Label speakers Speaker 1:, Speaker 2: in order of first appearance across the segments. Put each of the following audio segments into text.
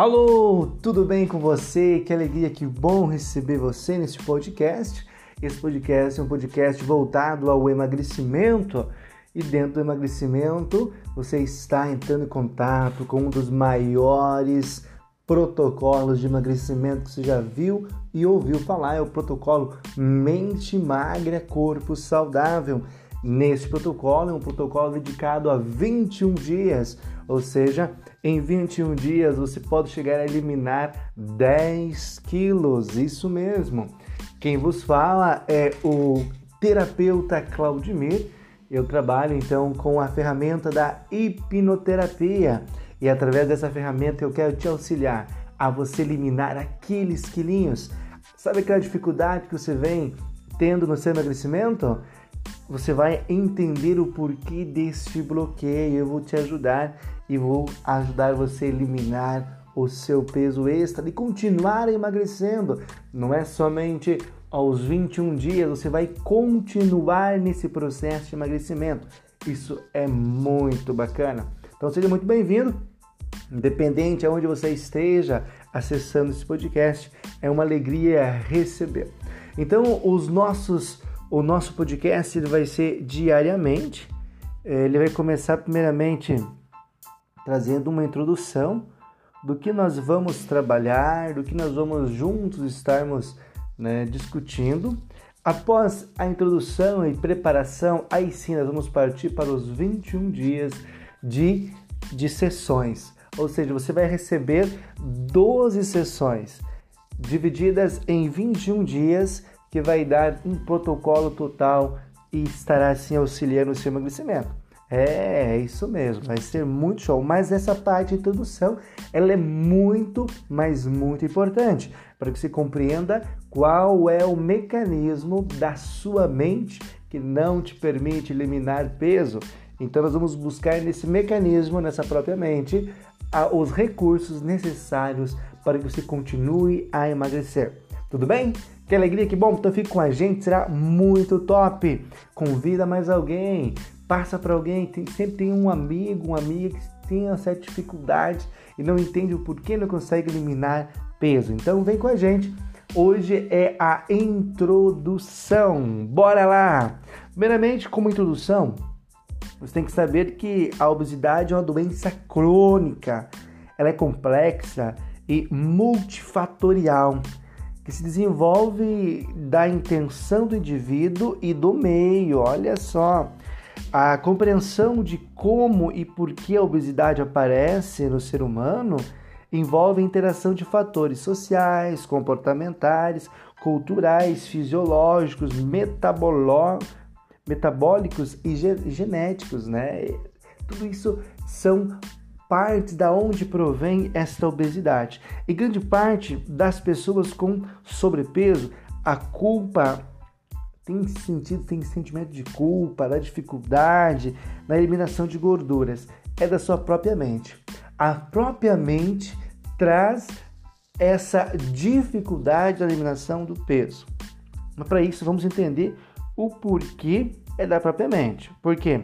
Speaker 1: Alô, tudo bem com você? Que alegria, que bom receber você nesse podcast. Esse podcast é um podcast voltado ao emagrecimento e dentro do emagrecimento você está entrando em contato com um dos maiores protocolos de emagrecimento que você já viu e ouviu falar, é o protocolo Mente Magra Corpo Saudável. Nesse protocolo, é um protocolo dedicado a 21 dias, ou seja, em 21 dias você pode chegar a eliminar 10 quilos, isso mesmo. Quem vos fala é o terapeuta Claudimir. Eu trabalho então com a ferramenta da hipnoterapia e através dessa ferramenta eu quero te auxiliar a você eliminar aqueles quilinhos. Sabe aquela dificuldade que você vem tendo no seu emagrecimento? Você vai entender o porquê deste bloqueio. Eu vou te ajudar e vou ajudar você a eliminar o seu peso extra e continuar emagrecendo. Não é somente aos 21 dias, você vai continuar nesse processo de emagrecimento. Isso é muito bacana. Então seja muito bem-vindo. Independente aonde você esteja acessando esse podcast, é uma alegria receber. Então, os nossos o nosso podcast vai ser diariamente. É, ele vai começar primeiramente trazendo uma introdução do que nós vamos trabalhar, do que nós vamos juntos estarmos né, discutindo. Após a introdução e preparação, aí sim nós vamos partir para os 21 dias de, de sessões. Ou seja, você vai receber 12 sessões divididas em 21 dias que vai dar um protocolo total e estará assim auxiliando o seu emagrecimento. É, é isso mesmo, vai ser muito show. Mas essa parte de introdução, ela é muito, mas muito importante para que você compreenda qual é o mecanismo da sua mente que não te permite eliminar peso. Então nós vamos buscar nesse mecanismo, nessa própria mente, os recursos necessários para que você continue a emagrecer. Tudo bem? Que alegria, que bom, então fique com a gente, será muito top. Convida mais alguém, passa para alguém, tem, sempre tem um amigo, uma amiga que tem certa dificuldade e não entende o porquê não consegue eliminar peso. Então vem com a gente. Hoje é a introdução. Bora lá! Primeiramente, como introdução, você tem que saber que a obesidade é uma doença crônica. Ela é complexa e multifatorial que se desenvolve da intenção do indivíduo e do meio. Olha só, a compreensão de como e por que a obesidade aparece no ser humano envolve a interação de fatores sociais, comportamentais, culturais, fisiológicos, metabólicos e genéticos, né? Tudo isso são parte da onde provém esta obesidade. E grande parte das pessoas com sobrepeso, a culpa tem sentido, tem sentimento de culpa, da dificuldade na eliminação de gorduras. É da sua própria mente. A própria mente traz essa dificuldade da eliminação do peso. Mas para isso vamos entender o porquê é da própria mente. Por quê?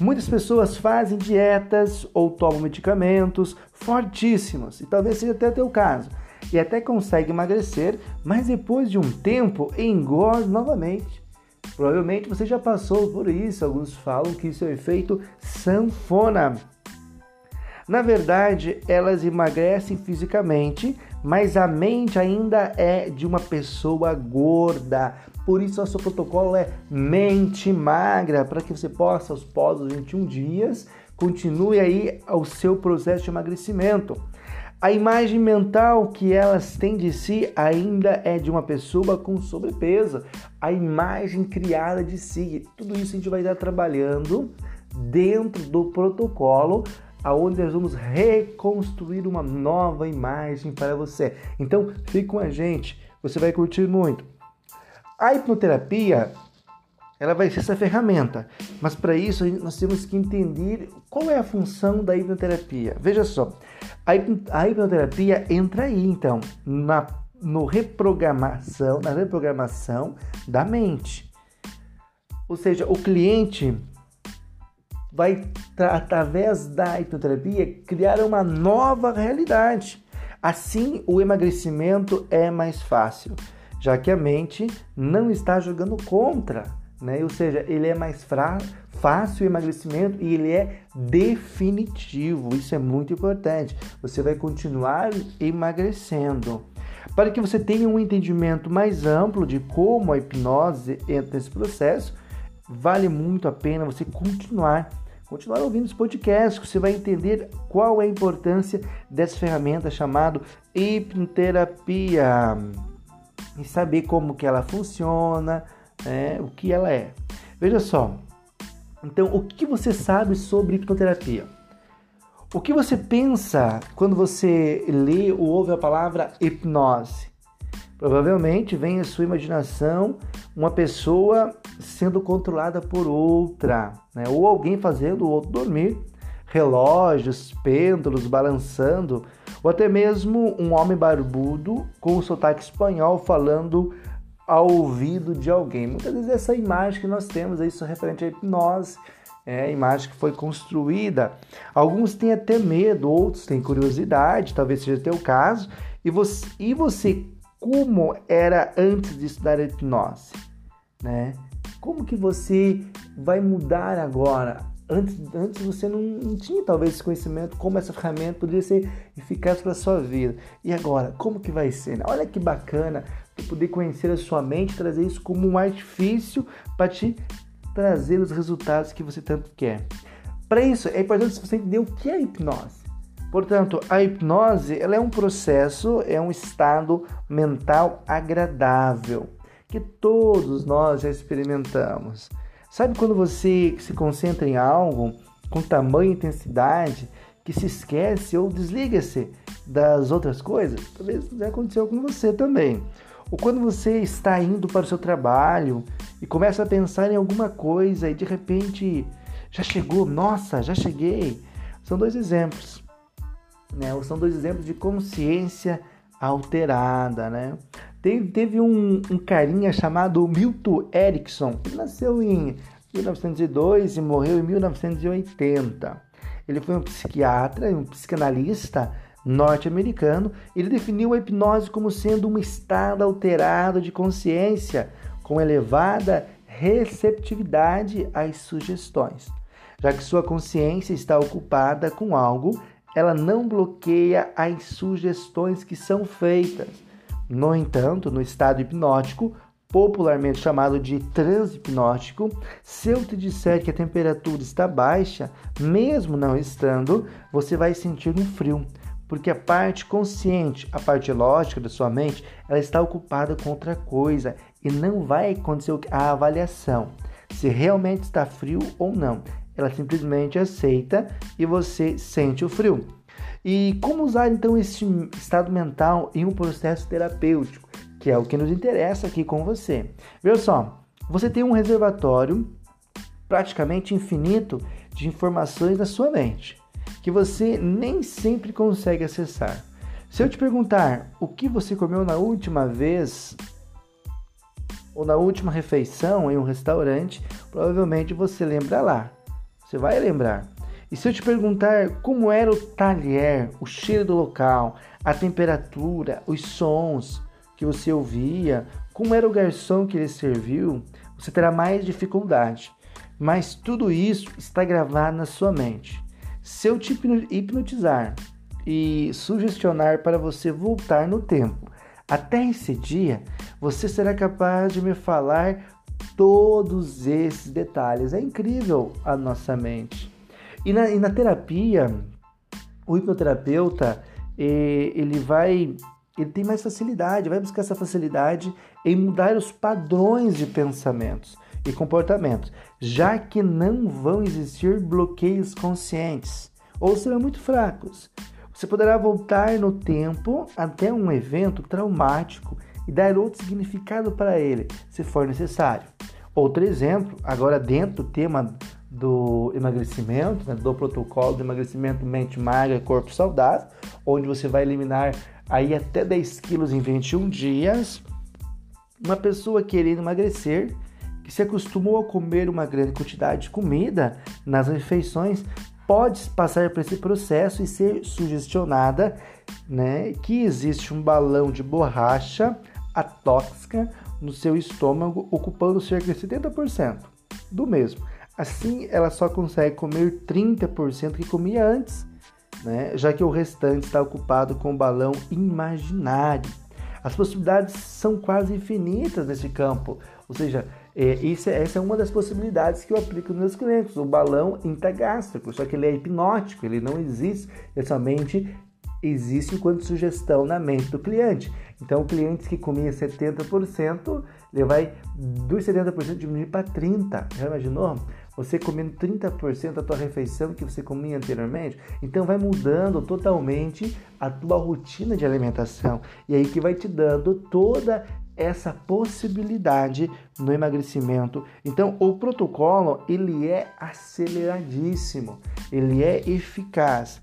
Speaker 1: Muitas pessoas fazem dietas ou tomam medicamentos fortíssimos, e talvez seja até o teu caso, e até consegue emagrecer, mas depois de um tempo engorda novamente. Provavelmente você já passou por isso, alguns falam que isso é o efeito sanfona. Na verdade, elas emagrecem fisicamente, mas a mente ainda é de uma pessoa gorda. Por isso, o seu protocolo é mente magra, para que você possa, aos pós 21 dias, continue aí o seu processo de emagrecimento. A imagem mental que elas têm de si ainda é de uma pessoa com sobrepeso. A imagem criada de si. Tudo isso a gente vai estar trabalhando dentro do protocolo aonde nós vamos reconstruir uma nova imagem para você. Então, fique com a gente, você vai curtir muito. A hipnoterapia, ela vai ser essa ferramenta, mas para isso nós temos que entender qual é a função da hipnoterapia. Veja só, a hipnoterapia entra aí então na no reprogramação, na reprogramação da mente. Ou seja, o cliente vai, através da hipnoterapia, criar uma nova realidade, Assim, o emagrecimento é mais fácil, já que a mente não está jogando contra, né? Ou seja, ele é mais fácil o emagrecimento e ele é definitivo. Isso é muito importante. Você vai continuar emagrecendo. Para que você tenha um entendimento mais amplo de como a hipnose entra nesse processo, vale muito a pena você continuar continuar ouvindo os podcasts, você vai entender qual é a importância dessa ferramenta chamada hipnoterapia e saber como que ela funciona, né, o que ela é. Veja só, então o que você sabe sobre hipnoterapia? O que você pensa quando você lê ou ouve a palavra hipnose? Provavelmente vem à sua imaginação uma pessoa sendo controlada por outra, né? ou alguém fazendo o outro dormir, relógios, pêndulos balançando, ou até mesmo um homem barbudo com o sotaque espanhol falando ao ouvido de alguém. Muitas vezes essa imagem que nós temos, isso referente à hipnose, é a imagem que foi construída. Alguns têm até medo, outros têm curiosidade, talvez seja o teu caso. E você, e você como era antes de estudar hipnose? Né? Como que você vai mudar agora? Antes, antes você não, não tinha talvez esse conhecimento, como essa ferramenta poderia ser eficaz para sua vida. E agora, como que vai ser? Olha que bacana poder conhecer a sua mente, trazer isso como um artifício para te trazer os resultados que você tanto quer. Para isso, é importante você entender o que é hipnose. Portanto, a hipnose ela é um processo, é um estado mental agradável que todos nós já experimentamos. Sabe quando você se concentra em algo com tamanha intensidade que se esquece ou desliga-se das outras coisas? Talvez já aconteceu com você também. Ou quando você está indo para o seu trabalho e começa a pensar em alguma coisa e de repente já chegou, nossa, já cheguei. São dois exemplos, né? São dois exemplos de consciência alterada, né? Teve, teve um, um carinha chamado Milton Erickson, ele nasceu em 1902 e morreu em 1980. Ele foi um psiquiatra e um psicanalista norte-americano, ele definiu a hipnose como sendo um estado alterado de consciência com elevada receptividade às sugestões. Já que sua consciência está ocupada com algo, ela não bloqueia as sugestões que são feitas. No entanto, no estado hipnótico, popularmente chamado de transhipnótico, se eu te disser que a temperatura está baixa, mesmo não estando, você vai sentir um frio, porque a parte consciente, a parte lógica da sua mente, ela está ocupada com outra coisa e não vai acontecer a avaliação se realmente está frio ou não. Ela simplesmente aceita e você sente o frio. E como usar então esse estado mental em um processo terapêutico, que é o que nos interessa aqui com você. Veja só, você tem um reservatório praticamente infinito de informações na sua mente que você nem sempre consegue acessar. Se eu te perguntar o que você comeu na última vez ou na última refeição em um restaurante, provavelmente você lembra lá. Você vai lembrar. E se eu te perguntar como era o talher, o cheiro do local, a temperatura, os sons que você ouvia, como era o garçom que ele serviu, você terá mais dificuldade. Mas tudo isso está gravado na sua mente. Se eu te hipnotizar e sugestionar para você voltar no tempo até esse dia, você será capaz de me falar todos esses detalhes. É incrível a nossa mente. E na, e na terapia, o hipnoterapeuta ele vai ele tem mais facilidade, vai buscar essa facilidade em mudar os padrões de pensamentos e comportamentos, já que não vão existir bloqueios conscientes ou serão muito fracos. Você poderá voltar no tempo até um evento traumático e dar outro significado para ele, se for necessário. Outro exemplo, agora dentro do tema do emagrecimento, né, do protocolo de emagrecimento mente magra, corpo saudável, onde você vai eliminar aí até 10 quilos em 21 dias. Uma pessoa querendo emagrecer que se acostumou a comer uma grande quantidade de comida nas refeições, pode passar por esse processo e ser sugestionada né, que existe um balão de borracha atóxica no seu estômago, ocupando cerca de 70% do mesmo. Assim, ela só consegue comer 30% que comia antes, né, já que o restante está ocupado com o balão imaginário. As possibilidades são quase infinitas nesse campo, ou seja, é, isso, é, essa é uma das possibilidades que eu aplico nos meus clientes, o balão intragástrico, só que ele é hipnótico, ele não existe, ele somente existe enquanto sugestão na mente do cliente. Então, clientes que comia 70%, ele vai dos 70% diminuir para 30%. Já imaginou? Você comendo 30% da tua refeição que você comia anteriormente, então vai mudando totalmente a tua rotina de alimentação. E aí que vai te dando toda essa possibilidade no emagrecimento. Então, o protocolo ele é aceleradíssimo, ele é eficaz.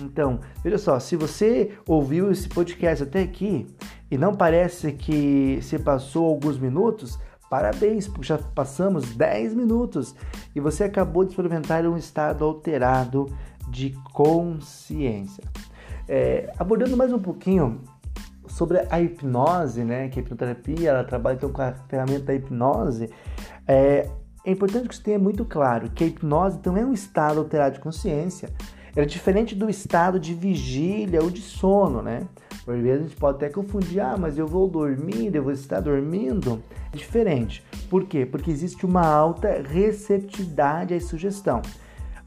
Speaker 1: Então, veja só, se você ouviu esse podcast até aqui e não parece que se passou alguns minutos, parabéns, porque já passamos 10 minutos e você acabou de experimentar um estado alterado de consciência. É, abordando mais um pouquinho sobre a hipnose, né, que a hipnoterapia ela trabalha então com a ferramenta da hipnose, é, é importante que você tenha muito claro que a hipnose então é um estado alterado de consciência. Ela é diferente do estado de vigília ou de sono, né? Por vezes a gente pode até confundir, ah, mas eu vou dormir, eu vou estar dormindo. É diferente. Por quê? Porque existe uma alta receptividade à sugestão.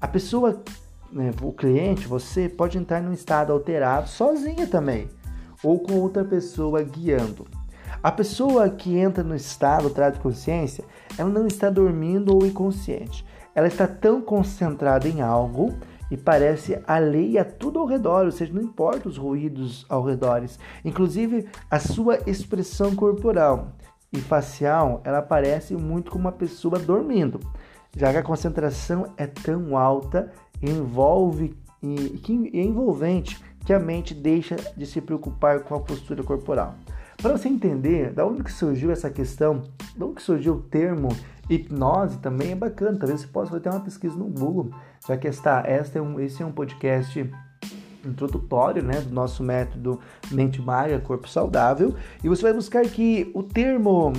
Speaker 1: A pessoa, né, o cliente, você pode entrar num estado alterado sozinha também ou com outra pessoa guiando. A pessoa que entra no estado traz consciência, ela não está dormindo ou inconsciente. Ela está tão concentrada em algo e parece alheia a tudo ao redor, ou seja, não importa os ruídos ao redor. Inclusive a sua expressão corporal e facial, ela parece muito como uma pessoa dormindo, já que a concentração é tão alta, envolve e, e é envolvente que a mente deixa de se preocupar com a postura corporal. Para você entender da onde que surgiu essa questão, da onde que surgiu o termo hipnose também é bacana. Talvez você possa fazer uma pesquisa no Google, já que está, esta é um, esse é um podcast introdutório né, do nosso método Mente Magra, Corpo Saudável. E você vai buscar que o termo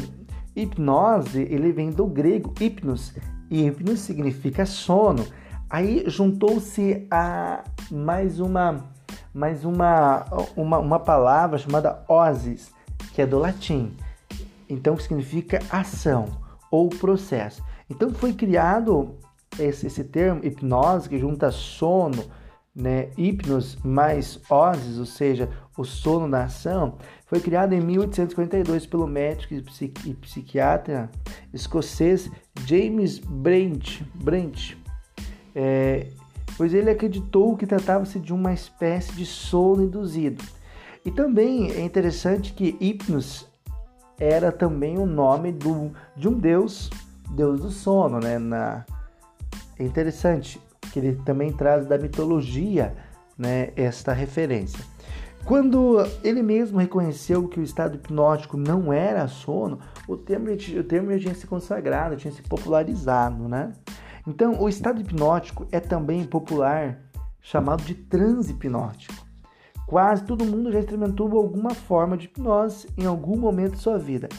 Speaker 1: hipnose ele vem do grego hipnos, e hipnos significa sono. Aí juntou-se a mais uma mas uma, uma, uma palavra chamada osis, que é do latim. Então significa ação ou processo. Então foi criado esse, esse termo hipnose que junta sono, né, hipnos mais osis, ou seja, o sono da ação, foi criado em 1852 pelo médico e psiquiatra escocês James Brent. Brent. É, pois ele acreditou que tratava-se de uma espécie de sono induzido. E também é interessante que Hipnos era também o nome do, de um deus, deus do sono, né? Na, é interessante que ele também traz da mitologia né, esta referência. Quando ele mesmo reconheceu que o estado hipnótico não era sono, o termo, o termo tinha se consagrado, tinha se popularizado, né? Então, o estado hipnótico é também popular chamado de transe hipnótico. Quase todo mundo já experimentou alguma forma de hipnose em algum momento de sua vida.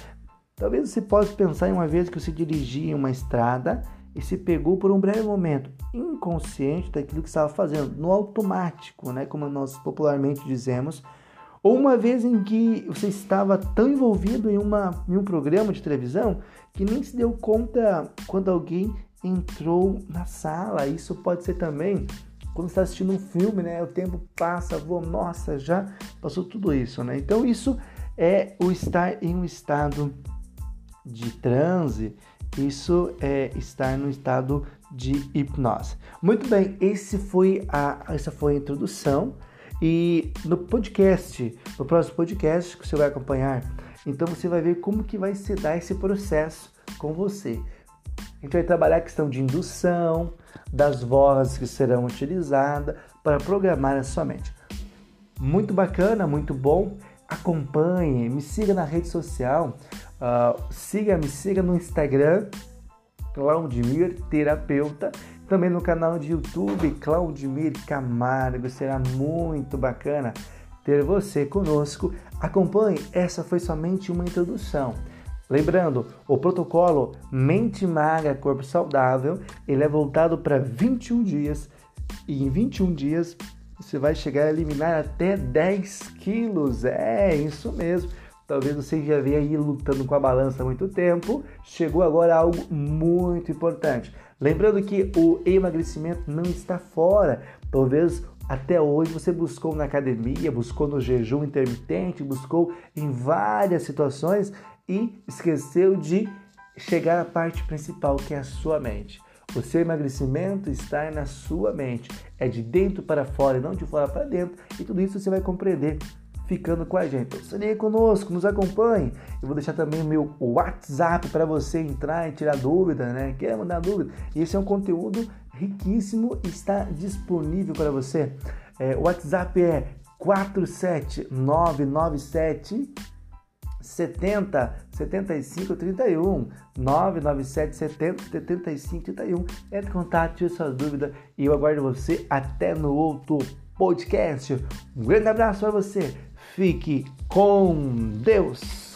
Speaker 1: Talvez você possa pensar em uma vez que você dirigia em uma estrada e se pegou por um breve momento inconsciente daquilo que estava fazendo, no automático, né, como nós popularmente dizemos, ou uma vez em que você estava tão envolvido em, uma, em um programa de televisão que nem se deu conta quando alguém entrou na sala. Isso pode ser também quando está assistindo um filme, né? O tempo passa, voa, nossa, já passou tudo isso, né? Então isso é o estar em um estado de transe, isso é estar no estado de hipnose. Muito bem, esse foi a, essa foi a introdução e no podcast, no próximo podcast que você vai acompanhar, então você vai ver como que vai se dar esse processo com você. A gente vai trabalhar a questão de indução, das vozes que serão utilizadas para programar a sua mente. Muito bacana, muito bom. Acompanhe, me siga na rede social, uh, siga, me siga no Instagram, Claudimir Terapeuta, também no canal de YouTube Claudimir Camargo. Será muito bacana ter você conosco. Acompanhe, essa foi somente uma introdução. Lembrando, o protocolo Mente Magra Corpo Saudável, ele é voltado para 21 dias e em 21 dias você vai chegar a eliminar até 10 quilos. É isso mesmo. Talvez você já venha aí lutando com a balança há muito tempo. Chegou agora algo muito importante. Lembrando que o emagrecimento não está fora. Talvez até hoje você buscou na academia, buscou no jejum intermitente, buscou em várias situações e esqueceu de chegar à parte principal que é a sua mente. O seu emagrecimento está na sua mente, é de dentro para fora e não de fora para dentro, e tudo isso você vai compreender ficando com a gente. Se conosco, nos acompanhe. Eu vou deixar também o meu WhatsApp para você entrar e tirar dúvida, né? Quer mandar dúvida? Esse é um conteúdo riquíssimo está disponível para você. É, o WhatsApp é 47997 70 75 31 997 70 75 31 entre em contato, tire sua dúvida e eu aguardo você até no outro podcast. Um grande abraço para você. Fique com Deus.